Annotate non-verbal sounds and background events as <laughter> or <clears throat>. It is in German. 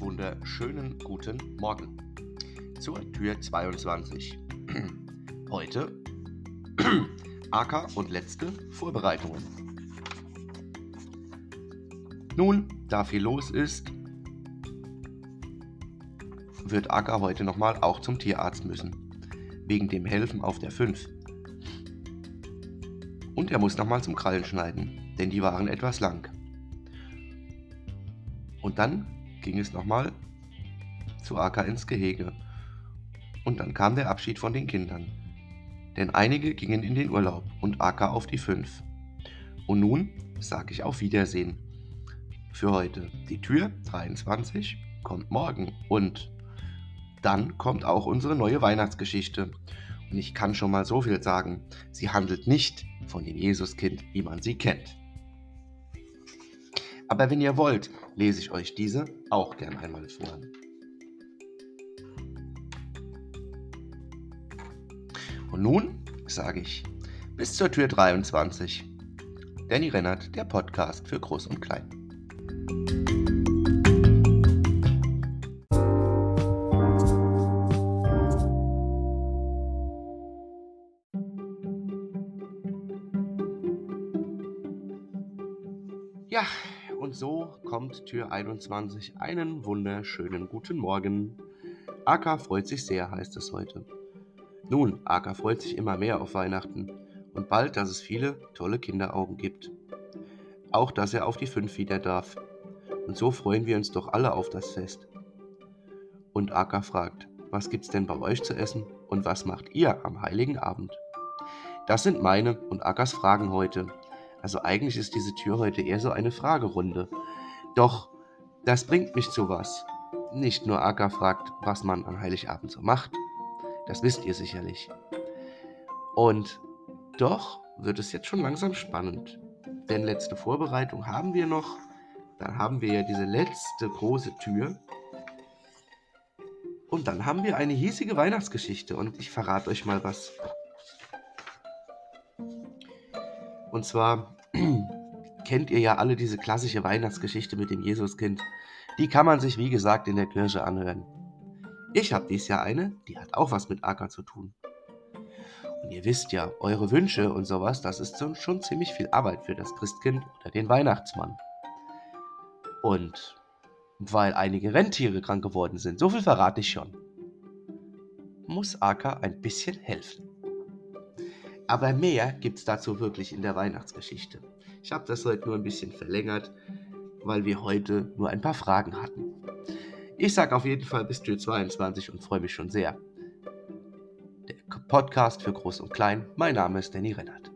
wunderschönen guten Morgen zur Tür 22. <clears throat> Heute <clears throat> Acker und letzte Vorbereitungen. Nun, da viel los ist, wird Acker heute nochmal auch zum Tierarzt müssen, wegen dem Helfen auf der 5. Und er muss nochmal zum Krallen schneiden, denn die waren etwas lang. Und dann ging es nochmal zu Acker ins Gehege. Und dann kam der Abschied von den Kindern. Denn einige gingen in den Urlaub und Acker auf die fünf. Und nun sage ich auf Wiedersehen. Für heute. Die Tür 23 kommt morgen. Und dann kommt auch unsere neue Weihnachtsgeschichte. Und ich kann schon mal so viel sagen. Sie handelt nicht von dem Jesuskind, wie man sie kennt. Aber wenn ihr wollt, lese ich euch diese auch gern einmal vor. Und nun sage ich bis zur Tür 23. Danny Rennert, der Podcast für Groß und Klein. Ja, und so kommt Tür 21. Einen wunderschönen guten Morgen. Aka freut sich sehr, heißt es heute. Nun, Aka freut sich immer mehr auf Weihnachten und bald, dass es viele tolle Kinderaugen gibt. Auch, dass er auf die fünf wieder darf. Und so freuen wir uns doch alle auf das Fest. Und Aka fragt, was gibt's denn bei euch zu essen und was macht ihr am heiligen Abend? Das sind meine und Akas Fragen heute. Also eigentlich ist diese Tür heute eher so eine Fragerunde. Doch das bringt mich zu was. Nicht nur Aka fragt, was man an Heiligabend so macht, das wisst ihr sicherlich. Und doch wird es jetzt schon langsam spannend. Denn letzte Vorbereitung haben wir noch. Dann haben wir ja diese letzte große Tür. Und dann haben wir eine hiesige Weihnachtsgeschichte. Und ich verrate euch mal was. Und zwar kennt ihr ja alle diese klassische Weihnachtsgeschichte mit dem Jesuskind. Die kann man sich, wie gesagt, in der Kirche anhören. Ich habe dies Jahr eine, die hat auch was mit Acker zu tun. Und ihr wisst ja, eure Wünsche und sowas, das ist schon ziemlich viel Arbeit für das Christkind oder den Weihnachtsmann. Und weil einige Rentiere krank geworden sind, so viel verrate ich schon, muss Acker ein bisschen helfen. Aber mehr gibt es dazu wirklich in der Weihnachtsgeschichte. Ich habe das heute nur ein bisschen verlängert, weil wir heute nur ein paar Fragen hatten. Ich sage auf jeden Fall bis Tür 22 und freue mich schon sehr. Der Podcast für Groß und Klein. Mein Name ist Danny Rennert.